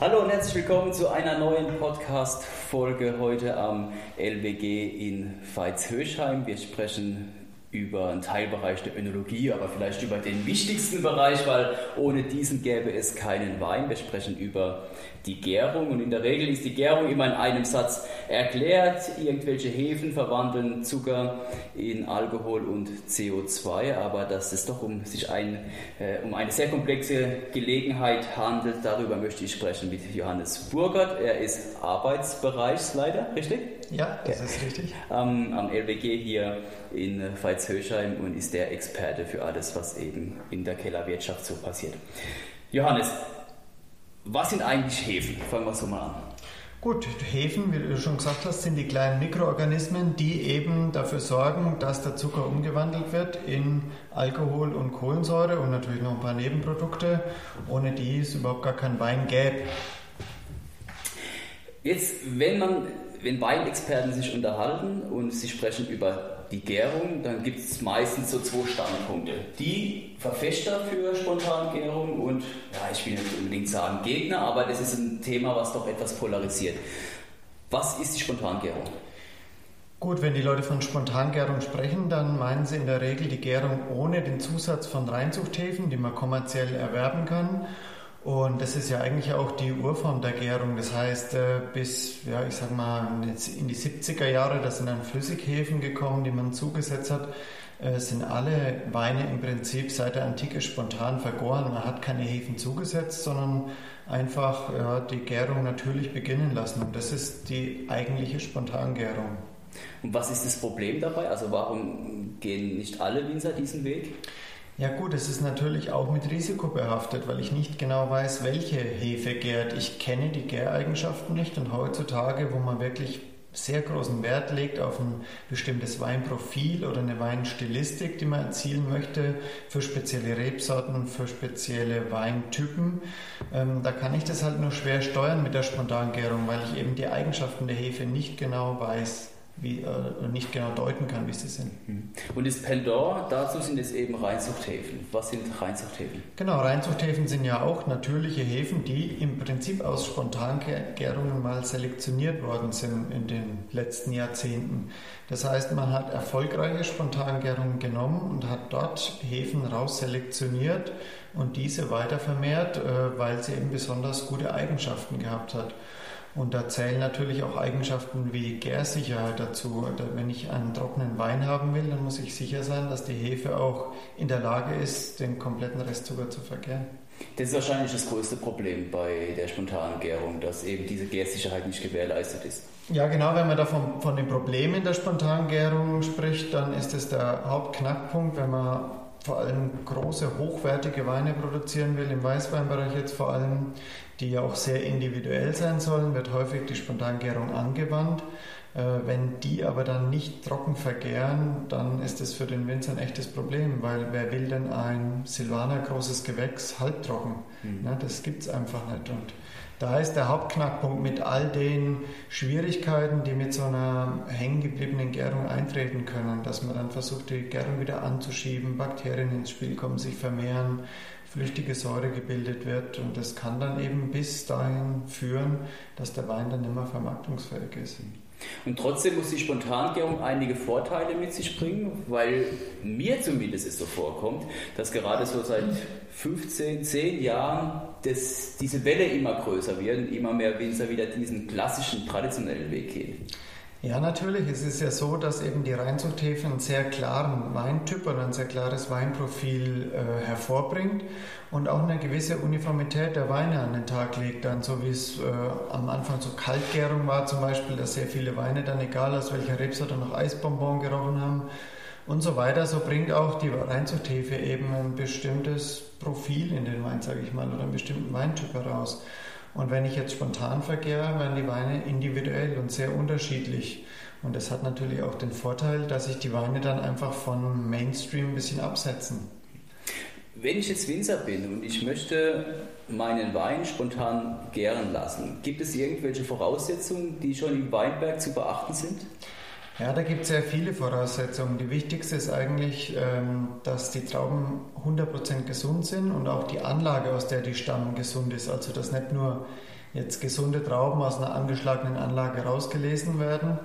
Hallo und herzlich willkommen zu einer neuen Podcast-Folge heute am LWG in Veitshöchheim. Wir sprechen über einen Teilbereich der Önologie, aber vielleicht über den wichtigsten Bereich, weil ohne diesen gäbe es keinen Wein. Wir sprechen über die Gärung und in der Regel ist die Gärung immer in einem Satz erklärt. Irgendwelche Hefen verwandeln Zucker in Alkohol und CO2, aber dass es doch um sich ein, äh, um eine sehr komplexe Gelegenheit handelt, darüber möchte ich sprechen mit Johannes Burgert. Er ist Arbeitsbereichsleiter, richtig? Ja, das ist richtig. Am, am LWG hier in Veitshöchheim und ist der Experte für alles, was eben in der Kellerwirtschaft so passiert. Johannes, was sind eigentlich Hefen? Fangen wir so mal an. Gut, Hefen, wie du schon gesagt hast, sind die kleinen Mikroorganismen, die eben dafür sorgen, dass der Zucker umgewandelt wird in Alkohol und Kohlensäure und natürlich noch ein paar Nebenprodukte, ohne die es überhaupt gar kein Wein gäbe. Jetzt, wenn man, wenn Weinexperten sich unterhalten und sie sprechen über die Gärung, dann gibt es meistens so zwei Standpunkte. Die Verfechter für Spontangärung und, ja, ich will nicht unbedingt sagen Gegner, aber das ist ein Thema, was doch etwas polarisiert. Was ist die Spontangärung? Gut, wenn die Leute von Spontangärung sprechen, dann meinen sie in der Regel die Gärung ohne den Zusatz von Reinzuchthäfen, die man kommerziell erwerben kann und das ist ja eigentlich auch die Urform der Gärung. Das heißt, äh, bis, ja, ich sag mal, in die 70er Jahre, da sind dann Flüssighäfen gekommen, die man zugesetzt hat, äh, sind alle Weine im Prinzip seit der Antike spontan vergoren. Man hat keine Hefen zugesetzt, sondern einfach ja, die Gärung natürlich beginnen lassen. Und das ist die eigentliche Spontangärung. Und was ist das Problem dabei? Also warum gehen nicht alle Winzer diesen Weg? Ja gut, es ist natürlich auch mit Risiko behaftet, weil ich nicht genau weiß, welche Hefe gärt. Ich kenne die Gäreigenschaften nicht und heutzutage, wo man wirklich sehr großen Wert legt auf ein bestimmtes Weinprofil oder eine Weinstilistik, die man erzielen möchte für spezielle Rebsorten, für spezielle Weintypen. Ähm, da kann ich das halt nur schwer steuern mit der Spontangärung, weil ich eben die Eigenschaften der Hefe nicht genau weiß wie, äh, nicht genau deuten kann, wie sie sind. Mhm. Und das Pendant dazu sind es eben Reinzuchthäfen. Was sind Reinzuchthäfen? Genau, Reinzuchthäfen sind ja auch natürliche Häfen, die im Prinzip aus Spontangärungen mal selektioniert worden sind in den letzten Jahrzehnten. Das heißt, man hat erfolgreiche Spontangärungen genommen und hat dort Häfen rausselektioniert und diese weiter vermehrt, äh, weil sie eben besonders gute Eigenschaften gehabt hat. Und da zählen natürlich auch Eigenschaften wie Gärsicherheit dazu. Wenn ich einen trockenen Wein haben will, dann muss ich sicher sein, dass die Hefe auch in der Lage ist, den kompletten Restzucker zu vergären. Das ist wahrscheinlich das größte Problem bei der spontanen Gärung, dass eben diese Gärsicherheit nicht gewährleistet ist. Ja, genau. Wenn man da von, von den Problemen der spontanen Gärung spricht, dann ist es der Hauptknackpunkt, wenn man vor allem große, hochwertige Weine produzieren will, im Weißweinbereich jetzt vor allem, die ja auch sehr individuell sein sollen, wird häufig die Spontangärung angewandt. Äh, wenn die aber dann nicht trocken vergären, dann ist das für den Winzer ein echtes Problem, weil wer will denn ein Silvaner großes Gewächs halbtrocken? Mhm. Das gibt es einfach nicht. Und da ist der Hauptknackpunkt mit all den Schwierigkeiten, die mit so einer hängengebliebenen Gärung eintreten können, dass man dann versucht, die Gärung wieder anzuschieben, Bakterien ins Spiel kommen, sich vermehren, flüchtige Säure gebildet wird und das kann dann eben bis dahin führen, dass der Wein dann mehr vermarktungsfähig ist. Und trotzdem muss die Spontangärung einige Vorteile mit sich bringen, weil mir zumindest es so vorkommt, dass gerade so seit 15, 10 Jahren das, diese Welle immer größer wird und immer mehr Winzer wieder diesen klassischen, traditionellen Weg gehen. Ja, natürlich. Es ist ja so, dass eben die Reinzuchthefe einen sehr klaren Weintyp und ein sehr klares Weinprofil äh, hervorbringt und auch eine gewisse Uniformität der Weine an den Tag legt. Dann so wie es äh, am Anfang zur Kaltgärung war zum Beispiel, dass sehr viele Weine dann, egal aus welcher Rebsorte, noch Eisbonbon gerochen haben und so weiter. So bringt auch die Reinzuchthefe eben ein bestimmtes Profil in den Wein, sage ich mal, oder einen bestimmten Weintyp heraus. Und wenn ich jetzt spontan verkehre, werden die Weine individuell und sehr unterschiedlich. Und das hat natürlich auch den Vorteil, dass sich die Weine dann einfach von Mainstream ein bisschen absetzen. Wenn ich jetzt Winzer bin und ich möchte meinen Wein spontan gären lassen, gibt es irgendwelche Voraussetzungen, die schon im Weinberg zu beachten sind? Ja, da gibt es sehr viele Voraussetzungen. Die wichtigste ist eigentlich, ähm, dass die Trauben 100% gesund sind und auch die Anlage, aus der die stammen, gesund ist. Also dass nicht nur jetzt gesunde Trauben aus einer angeschlagenen Anlage rausgelesen werden,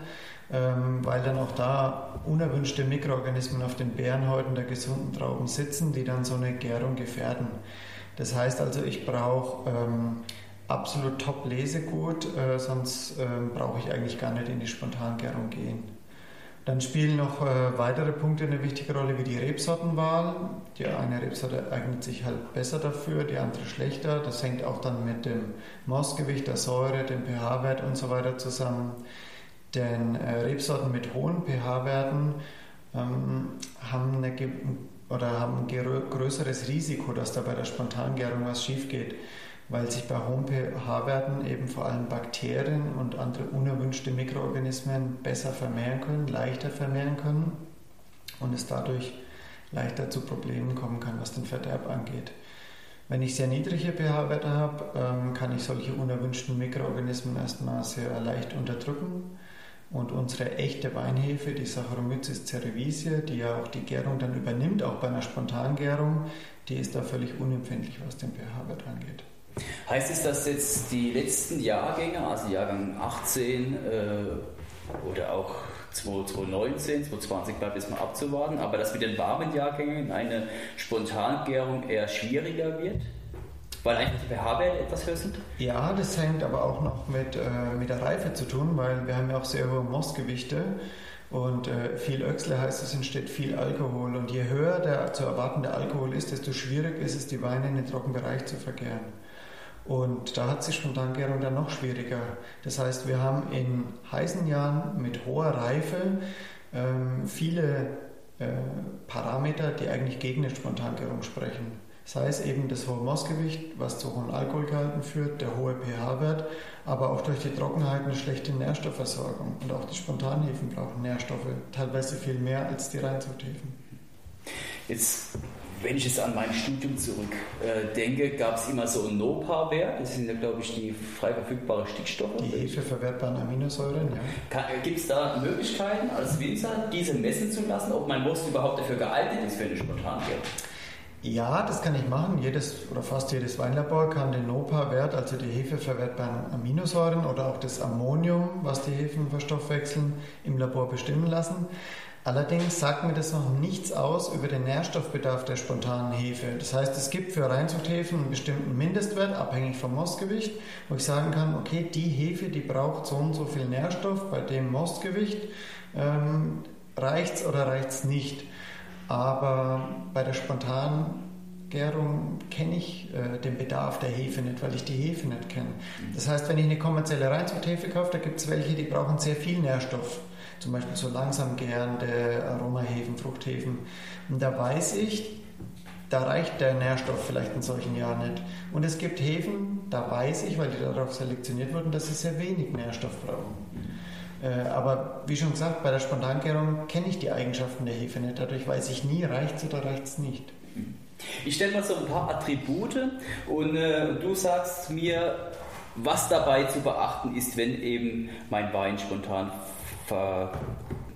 ähm, weil dann auch da unerwünschte Mikroorganismen auf den Beerenhäuten der gesunden Trauben sitzen, die dann so eine Gärung gefährden. Das heißt also, ich brauche ähm, absolut top Lesegut, äh, sonst brauche ich eigentlich gar nicht in die Spontangärung gehen. Dann spielen noch äh, weitere Punkte eine wichtige Rolle, wie die Rebsortenwahl. Die eine Rebsorte eignet sich halt besser dafür, die andere schlechter. Das hängt auch dann mit dem Mossgewicht, der Säure, dem pH-Wert und so weiter zusammen. Denn äh, Rebsorten mit hohen pH-Werten ähm, haben, eine, oder haben ein größeres Risiko, dass da bei der Spontangärung was schief geht weil sich bei hohen pH-Werten eben vor allem Bakterien und andere unerwünschte Mikroorganismen besser vermehren können, leichter vermehren können und es dadurch leichter zu Problemen kommen kann, was den Verderb angeht. Wenn ich sehr niedrige pH-Werte habe, ähm, kann ich solche unerwünschten Mikroorganismen erstmal sehr leicht unterdrücken. Und unsere echte Weinhefe, die Saccharomyces cerevisiae, die ja auch die Gärung dann übernimmt, auch bei einer Spontangärung, die ist da völlig unempfindlich, was den pH-Wert angeht. Heißt es, dass jetzt die letzten Jahrgänge, also Jahrgang 18 äh, oder auch 2019, 2020 bleibt jetzt mal abzuwarten, aber dass mit den warmen Jahrgängen eine Spontangärung eher schwieriger wird? Weil einfach die pH-Werte etwas höher sind? Ja, das hängt aber auch noch mit, äh, mit der Reife zu tun, weil wir haben ja auch sehr hohe Mossgewichte und äh, viel Öchsle heißt, es entsteht viel Alkohol und je höher der zu erwartende Alkohol ist, desto schwieriger ist es, die Weine in den Trockenbereich zu vergären. Und da hat sich Spontangärung dann noch schwieriger. Das heißt, wir haben in heißen Jahren mit hoher Reife ähm, viele äh, Parameter, die eigentlich gegen eine Spontangärung sprechen. Sei es eben das hohe Mossgewicht, was zu hohen Alkoholgehalten führt, der hohe pH-Wert, aber auch durch die Trockenheit eine schlechte Nährstoffversorgung. Und auch die Spontanhefen brauchen Nährstoffe, teilweise viel mehr als die Reinzuchthäfen. Jetzt wenn ich jetzt an mein Studium zurückdenke, äh, gab es immer so einen NOPA-Wert. Das sind ja, glaube ich, die frei verfügbaren Stickstoffe. Die hefeverwertbaren Aminosäuren, ja. Äh, Gibt es da Möglichkeiten als Winzer, diese messen zu lassen, ob mein Most überhaupt dafür geeignet ist für eine Spontangärung? Ja, das kann ich machen. Jedes oder fast jedes Weinlabor kann den NOPA-Wert, also die hefeverwertbaren Aminosäuren oder auch das Ammonium, was die Hefen verstoffwechseln, im Labor bestimmen lassen. Allerdings sagt mir das noch nichts aus über den Nährstoffbedarf der spontanen Hefe. Das heißt, es gibt für Reinzuchthäfen einen bestimmten Mindestwert, abhängig vom Mostgewicht, wo ich sagen kann, okay, die Hefe, die braucht so und so viel Nährstoff bei dem Mostgewicht. Ähm, es oder reicht es nicht? Aber bei der spontanen Gärung kenne ich äh, den Bedarf der Hefe nicht, weil ich die Hefe nicht kenne. Das heißt, wenn ich eine kommerzielle Reinzuchthefe kaufe, da gibt es welche, die brauchen sehr viel Nährstoff zum Beispiel so langsam gärende Aromahefen, Fruchthefen. Und da weiß ich, da reicht der Nährstoff vielleicht in solchen Jahren nicht. Und es gibt Hefen, da weiß ich, weil die darauf selektioniert wurden, dass sie sehr wenig Nährstoff brauchen. Äh, aber wie schon gesagt, bei der Spontangärung kenne ich die Eigenschaften der Hefe nicht. Dadurch weiß ich nie, reicht es oder reicht es nicht. Ich stelle mal so ein paar Attribute und äh, du sagst mir, was dabei zu beachten ist, wenn eben mein Wein spontan ver,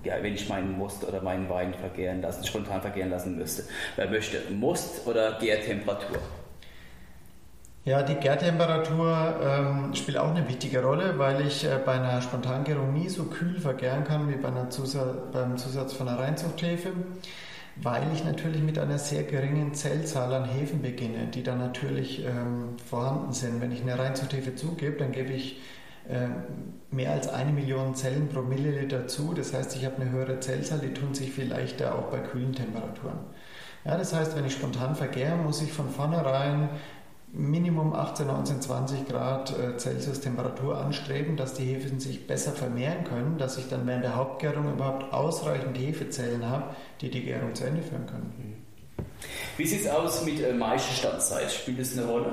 ja, wenn ich meinen Most oder meinen Wein vergären lassen, spontan vergären lassen müsste. Wer möchte Most oder Gärtemperatur? Ja, die Gärtemperatur ähm, spielt auch eine wichtige Rolle, weil ich äh, bei einer Spontangärung nie so kühl vergären kann wie bei einer Zusatz, beim Zusatz von einer Reinzuchthefe, weil ich natürlich mit einer sehr geringen Zellzahl an Hefen beginne, die dann natürlich ähm, vorhanden sind. Wenn ich eine Reinzuchthefe zugebe, dann gebe ich mehr als eine Million Zellen pro Milliliter zu. Das heißt, ich habe eine höhere Zellzahl, die tun sich viel leichter auch bei kühlen Temperaturen. Ja, das heißt, wenn ich spontan vergäre, muss ich von vornherein Minimum 18, 19, 20 Grad äh, Celsius Temperatur anstreben, dass die Hefen sich besser vermehren können, dass ich dann während der Hauptgärung überhaupt ausreichend Hefezellen habe, die die Gärung zu Ende führen können. Wie sieht es aus mit äh, Maischestandzeit? Spielt das eine Rolle?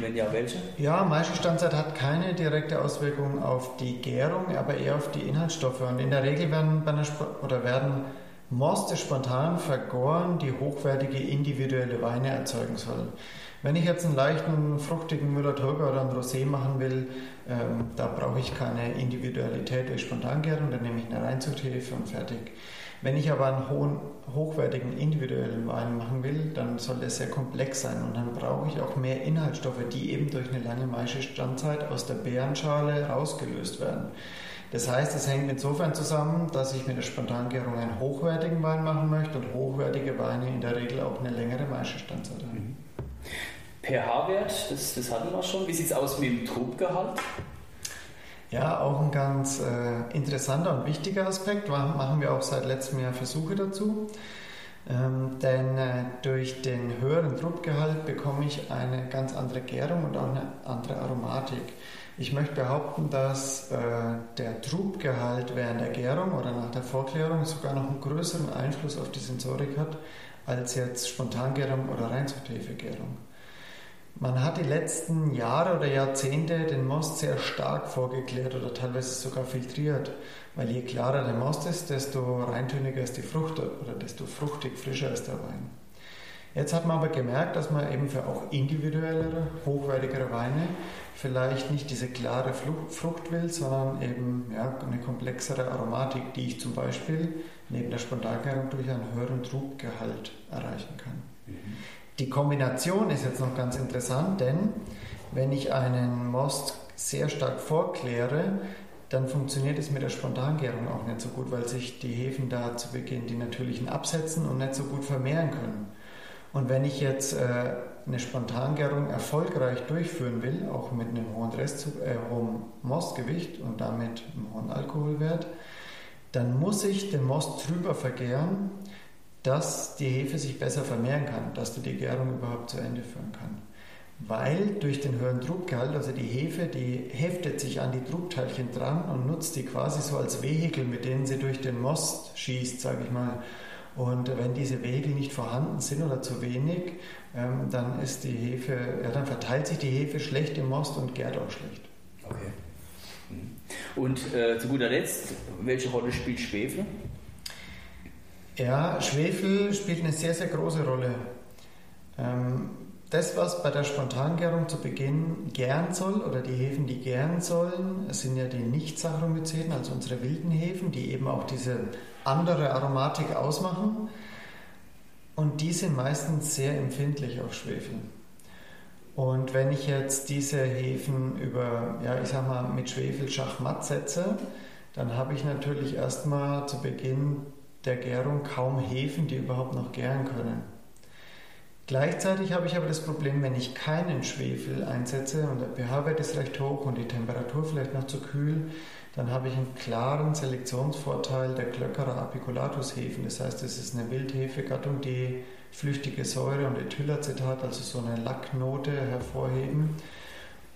Wenn ja, welche? Ja, Maischestandzeit hat keine direkte Auswirkung auf die Gärung, aber eher auf die Inhaltsstoffe. Und in der Regel werden, bei einer oder werden Moste spontan vergoren, die hochwertige individuelle Weine erzeugen sollen. Wenn ich jetzt einen leichten, fruchtigen Müller-Thurgau oder einen Rosé machen will, ähm, da brauche ich keine Individualität durch Spontangärung, dann nehme ich eine Reinzuchthefe und fertig. Wenn ich aber einen hohen, hochwertigen individuellen Wein machen will, dann soll der sehr komplex sein und dann brauche ich auch mehr Inhaltsstoffe, die eben durch eine lange Maischestandzeit aus der Beerenschale rausgelöst werden. Das heißt, es hängt insofern zusammen, dass ich mit der Spontangärung einen hochwertigen Wein machen möchte und hochwertige Weine in der Regel auch eine längere Maischestandzeit haben. Mhm. pH-Wert, das, das hatten wir schon. Wie sieht es aus mit dem Trubgehalt? Ja, auch ein ganz äh, interessanter und wichtiger Aspekt. Machen wir auch seit letztem Jahr Versuche dazu. Ähm, denn äh, durch den höheren Trubgehalt bekomme ich eine ganz andere Gärung und auch eine andere Aromatik. Ich möchte behaupten, dass äh, der Trubgehalt während der Gärung oder nach der Vorklärung sogar noch einen größeren Einfluss auf die Sensorik hat als jetzt Spontangärung oder Reinzuchthefegärung. Man hat die letzten Jahre oder Jahrzehnte den Most sehr stark vorgeklärt oder teilweise sogar filtriert, weil je klarer der Most ist, desto reintöniger ist die Frucht oder desto fruchtig frischer ist der Wein. Jetzt hat man aber gemerkt, dass man eben für auch individuellere, hochwertigere Weine vielleicht nicht diese klare Frucht will, sondern eben ja, eine komplexere Aromatik, die ich zum Beispiel neben der Spontangärung durch einen höheren Truggehalt erreichen kann. Mhm. Die Kombination ist jetzt noch ganz interessant, denn wenn ich einen Most sehr stark vorkläre, dann funktioniert es mit der Spontangärung auch nicht so gut, weil sich die Hefen da zu Beginn die natürlichen absetzen und nicht so gut vermehren können. Und wenn ich jetzt äh, eine Spontangärung erfolgreich durchführen will, auch mit einem hohen, Restzug, äh, hohen Mostgewicht und damit einem hohen Alkoholwert, dann muss ich den Most drüber vergären dass die Hefe sich besser vermehren kann, dass du die Gärung überhaupt zu Ende führen kann. Weil durch den höheren Druckgehalt, also die Hefe, die heftet sich an die Druckteilchen dran und nutzt die quasi so als Vehikel, mit denen sie durch den Most schießt, sage ich mal. Und wenn diese Vehikel nicht vorhanden sind oder zu wenig, ähm, dann ist die Hefe, ja, dann verteilt sich die Hefe schlecht im Most und gärt auch schlecht. Okay. Und äh, zu guter Letzt, welche Rolle spielt Schwefel? Ja, Schwefel spielt eine sehr, sehr große Rolle. Ähm, das, was bei der Spontangärung zu Beginn gären soll, oder die Hefen, die gären sollen, sind ja die Nicht-Saccharomyceten, also unsere wilden Hefen, die eben auch diese andere Aromatik ausmachen. Und die sind meistens sehr empfindlich auf Schwefel. Und wenn ich jetzt diese Hefen über, ja, ich sag mal, mit Schwefel schachmatt setze, dann habe ich natürlich erstmal zu Beginn der Gärung kaum Hefen, die überhaupt noch gären können. Gleichzeitig habe ich aber das Problem, wenn ich keinen Schwefel einsetze und der pH-Wert ist recht hoch und die Temperatur vielleicht noch zu kühl, dann habe ich einen klaren Selektionsvorteil der Klöckerer Apiculatus-Hefen. Das heißt, es ist eine Wildhefegattung, die flüchtige Säure und Ethylacetat, also so eine Lacknote hervorheben.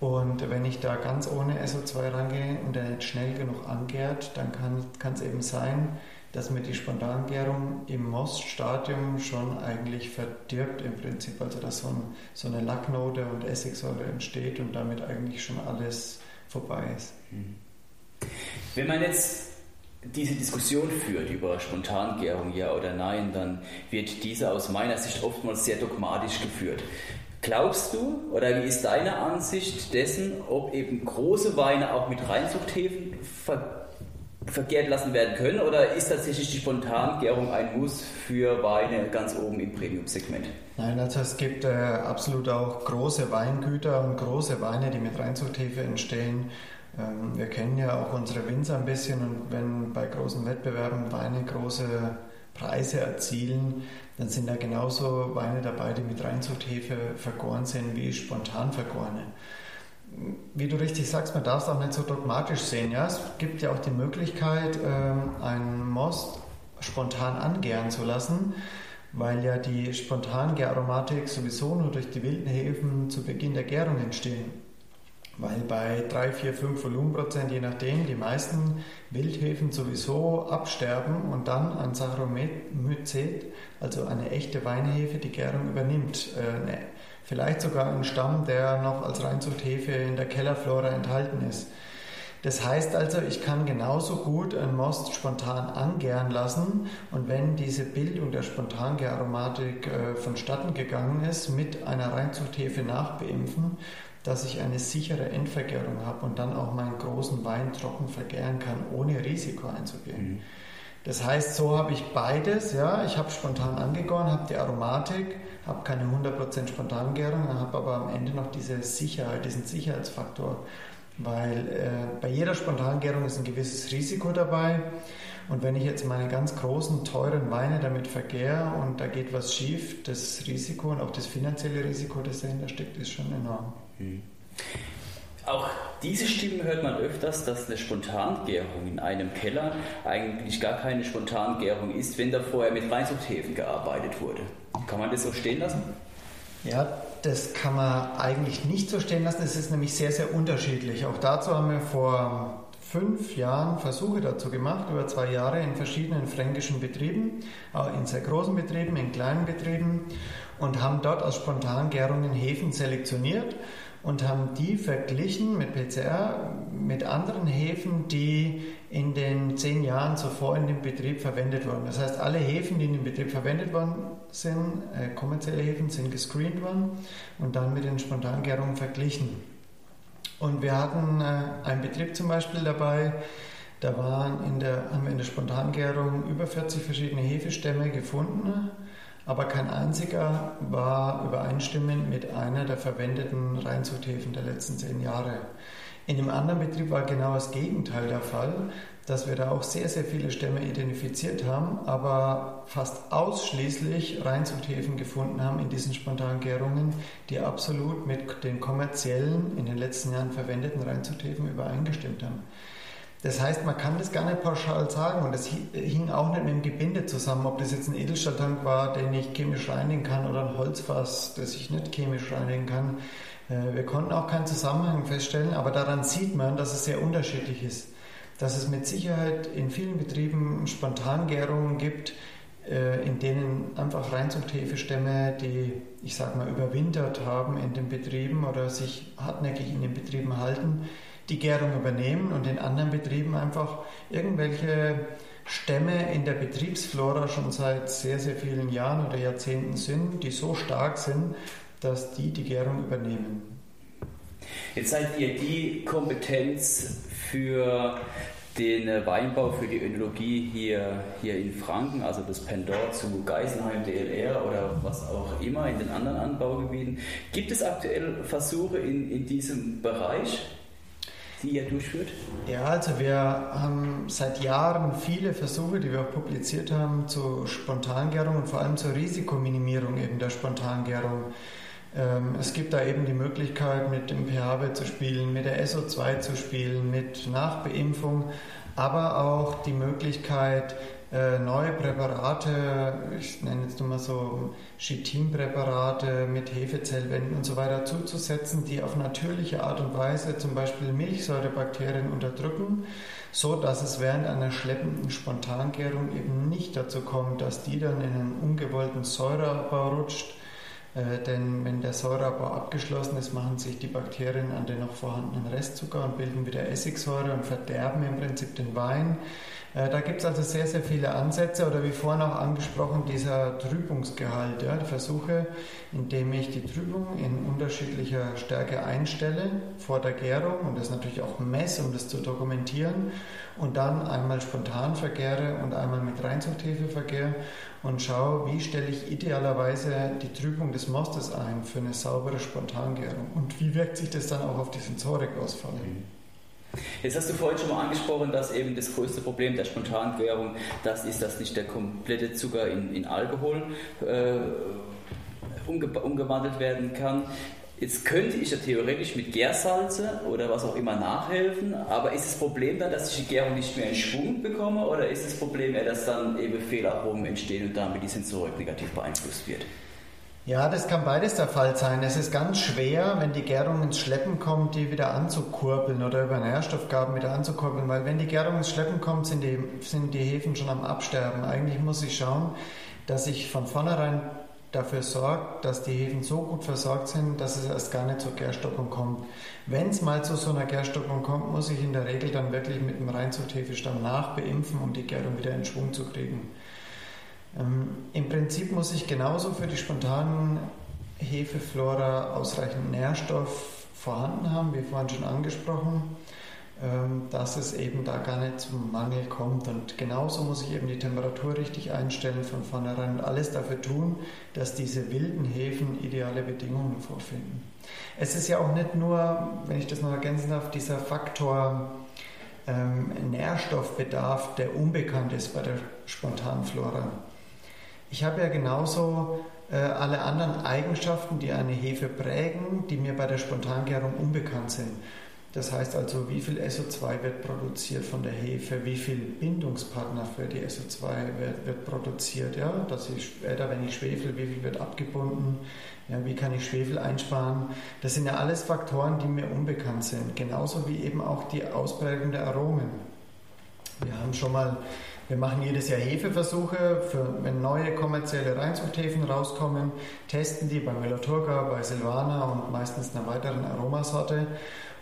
Und wenn ich da ganz ohne SO2 rangehe und der nicht schnell genug angärt, dann kann es eben sein, dass mir die Spontangärung im Moststadium schon eigentlich verdirbt im Prinzip. Also dass so, ein, so, eine Lacknote und Essigsäure entsteht und damit eigentlich schon alles vorbei ist. Mhm. Wenn man jetzt diese Diskussion führt über Spontangärung, ja oder nein, dann wird diese aus meiner Sicht oftmals sehr dogmatisch geführt. Glaubst du oder wie ist deine Ansicht dessen, ob eben große Weine auch mit Reinzuchthäfen ver vergärt lassen werden können oder ist tatsächlich die Spontangärung ein Muss für Weine ganz oben im Premium-Segment? Nein, also es gibt äh, absolut auch große Weingüter und große Weine, die mit Reinzuchthefe entstehen. Ähm, wir kennen ja auch unsere Winzer ein bisschen und wenn bei großen Wettbewerben Weine große Preise erzielen, dann sind da genauso Weine dabei, die mit Reinzuchthefe vergoren sind wie spontan vergorene wie du richtig sagst, man darf es auch nicht so dogmatisch sehen. Ja? Es gibt ja auch die Möglichkeit, ähm, einen Most spontan angären zu lassen, weil ja die Spontangäraromatik sowieso nur durch die wilden Hefen zu Beginn der Gärung entstehen. Weil bei 3, 4, 5 Volumenprozent, je nachdem, die meisten Wildhefen sowieso absterben und dann ein Saccharomycet, also eine echte Weinhefe, die Gärung übernimmt. Äh, vielleicht sogar ein Stamm, der noch als Reinzuchthefe in der Kellerflora enthalten ist. Das heißt also, ich kann genauso gut einen Most spontan angären lassen und wenn diese Bildung der Spontangäraromatik äh, vonstatten gegangen ist, mit einer Reinzuchthefe nachbeimpfen, dass ich eine sichere Endvergärung habe und dann auch meinen großen Wein trocken vergären kann, ohne Risiko einzugehen. Mhm. Das heißt, so habe ich beides. Ja, ich habe spontan angegoren, habe die Aromatik, habe keine 100% Spontangärung, habe aber am Ende noch diese Sicherheit, diesen Sicherheitsfaktor weil äh, bei jeder Spontangärung ist ein gewisses Risiko dabei. Und wenn ich jetzt meine ganz großen, teuren Weine damit vergehre und da geht was schief, das Risiko und auch das finanzielle Risiko, das dahinter steckt, ist schon enorm. Mhm. Auch diese Stimmen hört man öfters, dass eine Spontangärung in einem Keller eigentlich gar keine Spontangärung ist, wenn da vorher mit Reinzuchthäfen gearbeitet wurde. Kann man das so stehen lassen? Ja, das kann man eigentlich nicht so stehen lassen. Es ist nämlich sehr, sehr unterschiedlich. Auch dazu haben wir vor fünf Jahren Versuche dazu gemacht, über zwei Jahre in verschiedenen fränkischen Betrieben, in sehr großen Betrieben, in kleinen Betrieben und haben dort aus Spontangärungen Hefen selektioniert und haben die verglichen mit PCR mit anderen Hefen, die in den zehn Jahren zuvor in dem Betrieb verwendet wurden. Das heißt, alle Hefen, die in dem Betrieb verwendet worden sind, äh, kommerzielle Hefen, sind gescreent worden und dann mit den Spontangärungen verglichen. Und wir hatten äh, einen Betrieb zum Beispiel dabei, da waren in der, haben wir in der Spontangärung über 40 verschiedene Hefestämme gefunden aber kein einziger war übereinstimmend mit einer der verwendeten Reinzuchthäfen der letzten zehn Jahre. In dem anderen Betrieb war genau das Gegenteil der Fall, dass wir da auch sehr, sehr viele Stämme identifiziert haben, aber fast ausschließlich Reinzuchthäfen gefunden haben in diesen Spontangärungen, die absolut mit den kommerziellen, in den letzten Jahren verwendeten Reinzuchthäfen übereingestimmt haben. Das heißt, man kann das gar nicht pauschal sagen und das hing auch nicht mit dem Gebinde zusammen, ob das jetzt ein Edelstahltank war, den ich chemisch reinigen kann oder ein Holzfass, das ich nicht chemisch reinigen kann. Äh, wir konnten auch keinen Zusammenhang feststellen, aber daran sieht man, dass es sehr unterschiedlich ist. Dass es mit Sicherheit in vielen Betrieben Spontangärungen gibt, äh, in denen einfach Reinzuchthefestämme, die, ich sag mal, überwintert haben in den Betrieben oder sich hartnäckig in den Betrieben halten, die Gärung übernehmen und in anderen Betrieben einfach irgendwelche Stämme in der Betriebsflora schon seit sehr, sehr vielen Jahren oder Jahrzehnten sind, die so stark sind, dass die die Gärung übernehmen. Jetzt seid ihr die Kompetenz für den Weinbau, für die Önologie hier, hier in Franken, also das Pendant zu Geisenheim, DLR oder was auch immer in den anderen Anbaugebieten. Gibt es aktuell Versuche in, in diesem Bereich? Die ihr durchführt? Ja, also wir haben seit Jahren viele Versuche, die wir auch publiziert haben, zur Spontangärung und vor allem zur Risikominimierung eben der Spontangärung. Ähm, es gibt da eben die Möglichkeit, mit dem pH-Wert zu spielen, mit der SO2 zu spielen, mit Nachbeimpfung, aber auch die Möglichkeit, äh, neue Präparate, ich nenne jetzt nur mal so Chitinpräparate mit Hefezellwänden und so weiter zuzusetzen, die auf natürliche Art und Weise zum Beispiel Milchsäurebakterien unterdrücken, so dass es während einer schleppenden Spontangärung eben nicht dazu kommt, dass die dann in einen ungewollten Säureabbau rutscht. Äh, denn wenn der Säureabbau abgeschlossen ist, machen sich die Bakterien an den noch vorhandenen Restzucker und bilden wieder Essigsäure und verderben im Prinzip den Wein. Äh, da gibt es also sehr, sehr viele Ansätze oder wie vorhin auch angesprochen, dieser Trübungsgehalt. Ja, Versuche, indem ich die Trübung in unterschiedlicher Stärke einstelle vor der Gärung und das natürlich auch messe, um das zu dokumentieren und dann einmal spontan vergäre und einmal mit Reinzuchthefe vergäre und schaue, wie stelle ich idealerweise die Trübung des Mostes ein für eine saubere Spontangärung und wie wirkt sich das dann auch auf die Sensorikausfall. Mhm. Jetzt hast du vorhin schon mal angesprochen, dass eben das größte Problem der Spontangärung das ist, dass nicht der komplette Zucker in, in Alkohol äh, umge umgewandelt werden kann. Jetzt könnte ich ja theoretisch mit Gärsalze oder was auch immer nachhelfen, aber ist das Problem dann, dass ich die Gärung nicht mehr in Schwung bekomme oder ist das Problem eher, dass dann eben Fehlaromen entstehen und damit die Sensorik negativ beeinflusst wird? Ja, das kann beides der Fall sein. Es ist ganz schwer, wenn die Gärung ins Schleppen kommt, die wieder anzukurbeln oder über Nährstoffgaben wieder anzukurbeln, weil wenn die Gärung ins Schleppen kommt, sind die, sind die Hefen schon am Absterben. Eigentlich muss ich schauen, dass ich von vornherein dafür sorgt, dass die Hefen so gut versorgt sind, dass es erst gar nicht zur Gärstockung kommt. Wenn es mal zu so einer Gärstockung kommt, muss ich in der Regel dann wirklich mit dem Reinzuchthefestamm nachbeimpfen, um die Gärung wieder in Schwung zu kriegen. Ähm, Im Prinzip muss ich genauso für die spontanen Hefeflora ausreichend Nährstoff vorhanden haben, wie vorhin schon angesprochen. Ähm, dass es eben da gar nicht zum Mangel kommt. Und genauso muss ich eben die Temperatur richtig einstellen von vornherein und alles dafür tun, dass diese wilden Hefen ideale Bedingungen vorfinden. Es ist ja auch nicht nur, wenn ich das noch ergänzen darf, dieser Faktor ähm, Nährstoffbedarf, der unbekannt ist bei der Spontanflora. Ich habe ja genauso äh, alle anderen Eigenschaften, die eine Hefe prägen, die mir bei der Spontangärung unbekannt sind. Das heißt also, wie viel SO2 wird produziert von der Hefe, wie viel Bindungspartner für die SO2 wird, wird produziert, ja, dass ich später, wenn ich Schwefel, wie viel wird abgebunden, ja, wie kann ich Schwefel einsparen. Das sind ja alles Faktoren, die mir unbekannt sind, genauso wie eben auch die Ausprägung der Aromen. Wir haben schon mal wir machen jedes Jahr Hefeversuche, für, wenn neue kommerzielle Reinzuchthäfen rauskommen, testen die bei Meloturga, bei Silvana und meistens einer weiteren Aromasorte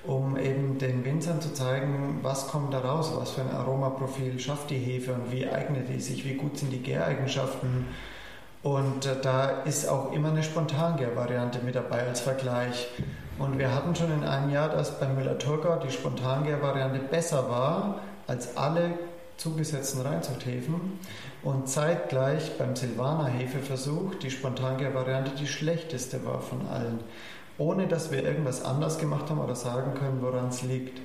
um eben den Winzern zu zeigen, was kommt da raus, was für ein Aromaprofil schafft die Hefe und wie eignet die sich, wie gut sind die Gäreigenschaften. Und äh, da ist auch immer eine Spontangär-Variante mit dabei als Vergleich. Und wir hatten schon in einem Jahr, dass beim Müller-Thurgau die Spontangär-Variante besser war als alle zugesetzten Reinzuchthäfen und zeitgleich beim Silvaner Hefeversuch die Spontangär-Variante die schlechteste war von allen ohne dass wir irgendwas anders gemacht haben oder sagen können, woran es liegt.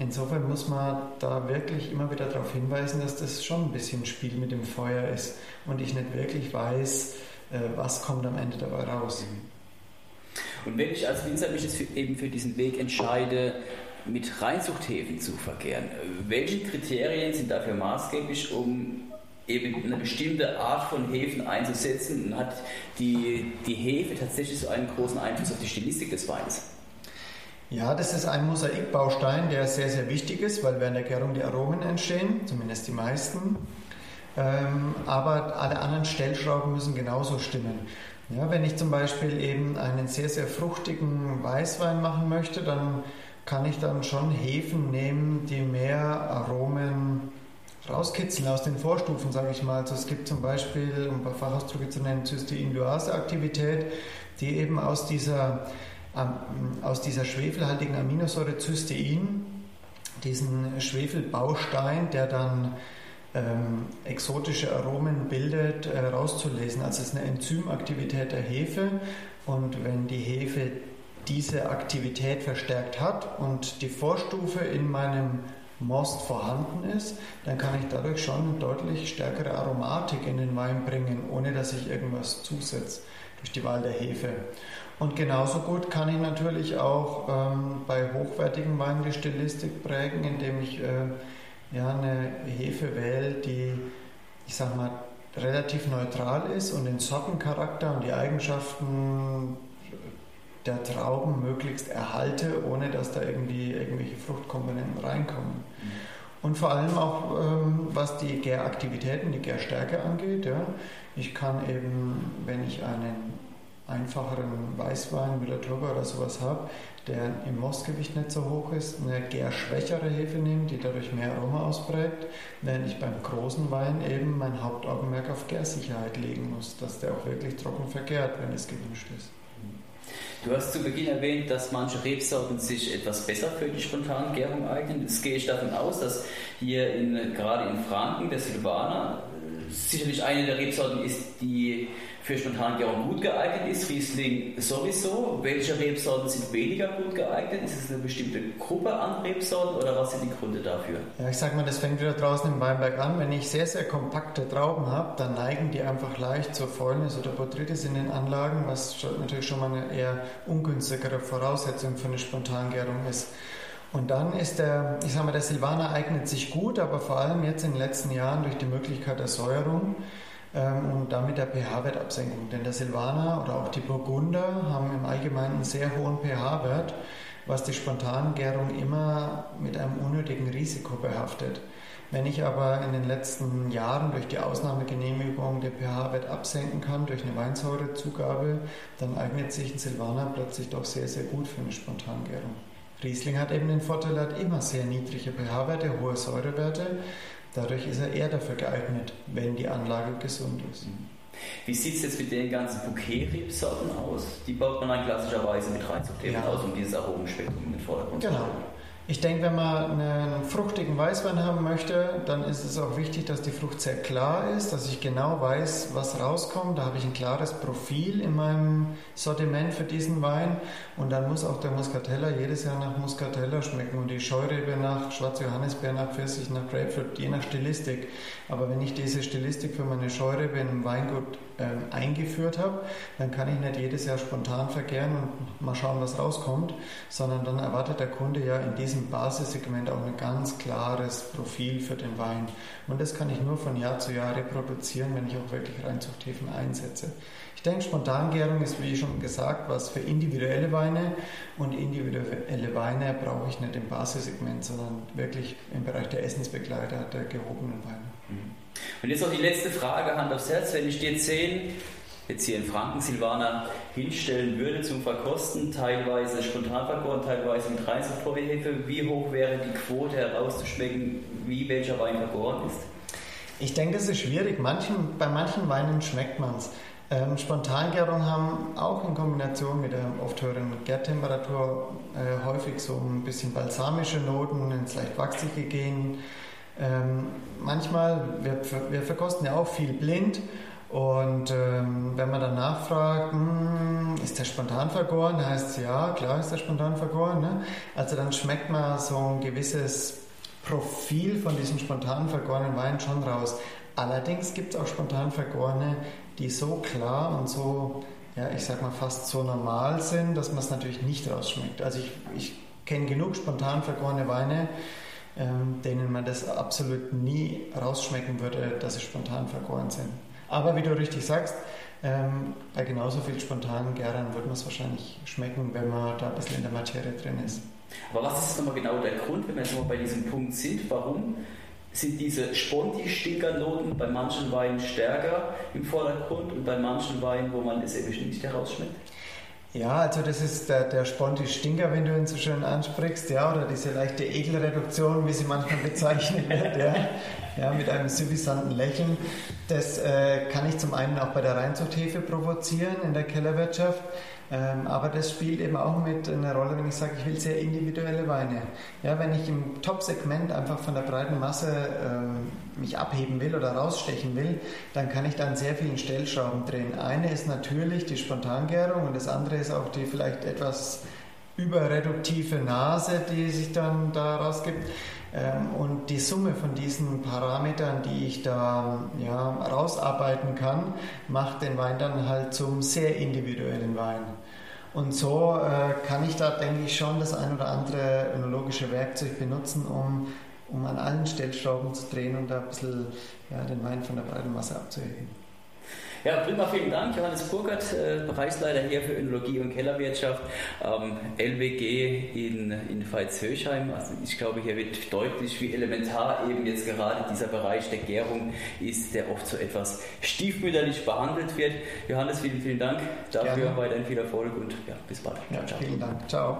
Insofern muss man da wirklich immer wieder darauf hinweisen, dass das schon ein bisschen Spiel mit dem Feuer ist und ich nicht wirklich weiß, äh, was kommt am Ende dabei raus. Und wenn ich als Winzer mich jetzt eben für diesen Weg entscheide, mit Reinzuchthäfen zu verkehren, welche Kriterien sind dafür maßgeblich, um eben eine bestimmte Art von Hefen einzusetzen und hat die, die Hefe tatsächlich so einen großen Einfluss auf die Stilistik des Weines. Ja, das ist ein Mosaikbaustein, der sehr, sehr wichtig ist, weil während der Gärung die Aromen entstehen, zumindest die meisten. Ähm, aber alle anderen Stellschrauben müssen genauso stimmen. Ja, wenn ich zum Beispiel eben einen sehr, sehr fruchtigen Weißwein machen möchte, dann kann ich dann schon Hefen nehmen, die mehr Aromen rauskitzeln aus den Vorstufen, sage ich mal. Also es gibt zum Beispiel, um ein paar Fachausdrücke zu nennen, Cystein-Duase-Aktivität, die eben aus dieser, ähm, aus dieser schwefelhaltigen Aminosäure Cystein, diesen Schwefelbaustein, der dann ähm, exotische Aromen bildet, äh, rauszulesen. Also es ist eine Enzymaktivität der Hefe und wenn die Hefe diese Aktivität verstärkt hat und die Vorstufe in meinem Most vorhanden ist, dann kann ich dadurch schon eine deutlich stärkere Aromatik in den Wein bringen, ohne dass ich irgendwas zusetze durch die Wahl der Hefe. Und genauso gut kann ich natürlich auch ähm, bei hochwertigen Weinen die Stilistik prägen, indem ich äh, ja, eine Hefe wähle, die, ich sag mal, relativ neutral ist und den Sortencharakter und die Eigenschaften der Trauben möglichst erhalte, ohne dass da irgendwie irgendwelche Fruchtkomponenten reinkommen. Und vor allem auch, ähm, was die Gäraktivitäten, die Gärstärke angeht. Ja. Ich kann eben, wenn ich einen einfacheren Weißwein, Müller-Turgau oder sowas habe, der im Mostgewicht nicht so hoch ist, eine gärschwächere Hefe nehmen, die dadurch mehr Aroma ausprägt, während ich beim großen Wein eben mein Hauptaugenmerk auf Gärsicherheit legen muss, dass der auch wirklich trocken vergärt, wenn es gewünscht ist. Du hast zu Beginn erwähnt, dass manche Rebsorten sich etwas besser für die spontane Gärung eignen. Das gehe ich davon aus, dass hier in, gerade in Franken der Silvaner sicherlich eine der Rebsorten ist, die für Spontangärung gut geeignet ist. Riesling sowieso. Welche Rebsorten sind weniger gut geeignet? Ist es eine bestimmte Gruppe an Rebsorten oder was sind die Gründe dafür? Ja, ich sag mal, das fängt wieder draußen im Weinberg an. Wenn ich sehr, sehr kompakte Trauben habe, dann neigen die einfach leicht zur Fäulnis oder Botrytis in den Anlagen, was natürlich schon mal eine eher ungünstigere Voraussetzung für eine Spontangärung ist. Und dann ist der, ich sag mal, der Silvaner eignet sich gut, aber vor allem jetzt in den letzten Jahren durch die Möglichkeit der Säuerung ähm, und damit der pH-Wertabsenkung. Denn der Silvaner oder auch die Burgunder haben im Allgemeinen einen sehr hohen pH-Wert, was die Spontangärung immer mit einem unnötigen Risiko behaftet. Wenn ich aber in den letzten Jahren durch die Ausnahmegenehmigung den pH-Wert absenken kann, durch eine Weinsäurezugabe, dann eignet sich ein Silvaner plötzlich doch sehr, sehr gut für eine Spontangärung. Riesling hat eben den Vorteil, er hat immer sehr niedrige pH-Werte, hohe Säurewerte. Dadurch ist er eher dafür geeignet, wenn die Anlage gesund ist. Wie sieht es jetzt mit den ganzen Bouquet-Rebsorten aus? Die baut man dann klassischerweise mit Reinzuchthemen ja. aus, um dieses Aromenspektrum in den Vordergrund genau. zu stellen. Ich denke, wenn man einen fruchtigen Weißwein haben möchte, dann ist es auch wichtig, dass die Frucht sehr klar ist, dass ich genau weiß, was rauskommt. Da habe ich ein klares Profil in meinem Sortiment für diesen Wein. Und dann muss auch der Muscatella jedes Jahr nach Muscatella schmecken und die Scheurebe nach Schwarze Johannisbeer, nach Pfirsich, nach Grapefruit, je nach Stilistik. Aber wenn ich diese Stilistik für meine Scheurebe in einem Weingut ähm, eingeführt habe, dann kann ich nicht jedes Jahr spontan verkehren und mal schauen, was rauskommt, sondern dann erwartet der Kunde ja in diesem diesem Basissegment auch ein ganz klares Profil für den Wein. Und das kann ich nur von Jahr zu Jahr reproduzieren, wenn ich auch wirklich Reinzuchthäfen einsetze. Ich denke, Spontangärung ist, wie schon gesagt, was für individuelle Weine und individuelle Weine brauche ich nicht im Basissegment, sondern wirklich im Bereich der Essensbegleiter, der gehobenen Weine. Mhm. Und jetzt noch die letzte Frage, Hand aufs Herz. Wenn ich dir zehn jetzt hier in Franken Silvaner hinstellen würde zum Verkosten, teilweise spontan vergoren, teilweise mit Reinzuchtvorhefe, wie hoch wäre die Quote herauszuschmecken, wie welcher Wein vergoren ist? Ich denke, es ist schwierig. Manchen, bei manchen Weinen schmeckt man es. Ähm, Spontangärung haben auch in Kombination mit der oft höheren Gärtemperatur äh, häufig so ein bisschen balsamische Noten, ins leicht wachsige gehen. Ähm, manchmal, wir, wir verkosten ja auch viel blind und ähm, wenn man dann nachfragt, hm, ist der spontan vergoren, heißt es ja, klar ist der spontan vergoren. Ne? Also dann schmeckt man so ein gewisses Profil von diesem spontan vergorenen Wein schon raus. Allerdings gibt es auch spontan vergorene, die so klar und so, ja, ich sag mal fast so normal sind, dass man es natürlich nicht rausschmeckt. Also ich, ich kenne genug spontan vergorene Weine, ähm, denen man das absolut nie rausschmecken würde, dass sie spontan vergoren sind. Aber wie du richtig sagst, ähm, bei genauso viel spontanen Gärern wird man es wahrscheinlich schmecken, wenn man da ein bisschen in der Materie drin ist. Aber was ist nochmal genau der Grund, wenn wir jetzt mal bei diesem Punkt sind? Warum sind diese Sponti-Stinkernoten bei manchen Weinen stärker im Vordergrund und bei manchen Weinen, wo man es eben nicht herausschmeckt? Ja, also das ist der, der Sponti-Stinker, wenn du ihn so schön ansprichst, ja, oder diese leichte Ekelreduktion, wie sie manchmal bezeichnet wird, ja, ja, mit einem suffisanten Lächeln. Das äh, kann ich zum einen auch bei der Reinzuchthefe provozieren in der Kellerwirtschaft. Ähm, aber das spielt eben auch mit eine Rolle, wenn ich sage, ich will sehr individuelle Weine. Ja, wenn ich im Top-Segment einfach von der breiten Masse ähm, mich abheben will oder rausstechen will, dann kann ich da an sehr vielen Stellschrauben drehen. Eine ist natürlich die Spontangärung und das andere ist auch die vielleicht etwas überreduktive Nase, die sich dann daraus gibt. Ähm, und die Summe von diesen Parametern, die ich da ja, rausarbeiten kann, macht den Wein dann halt zum sehr individuellen Wein. Und so äh, kann ich da, denke ich, schon das ein oder andere önologische Werkzeug benutzen, um, um an allen Stellschrauben zu drehen und da ein bisschen ja, den Wein von der breiten Masse abzuheben. Ja, prima, vielen Dank. Johannes Burkert, äh, Bereichsleiter hier für Önologie und Kellerwirtschaft, ähm, LWG in, in Veitshöchheim. Also ich glaube, hier wird deutlich, wie elementar eben jetzt gerade dieser Bereich der Gärung ist, der oft so etwas stiefmütterlich behandelt wird. Johannes, vielen, vielen Dank dafür. Gerne. Weiterhin viel Erfolg und ja, bis bald. Ja, ciao. Vielen Dank. Ciao.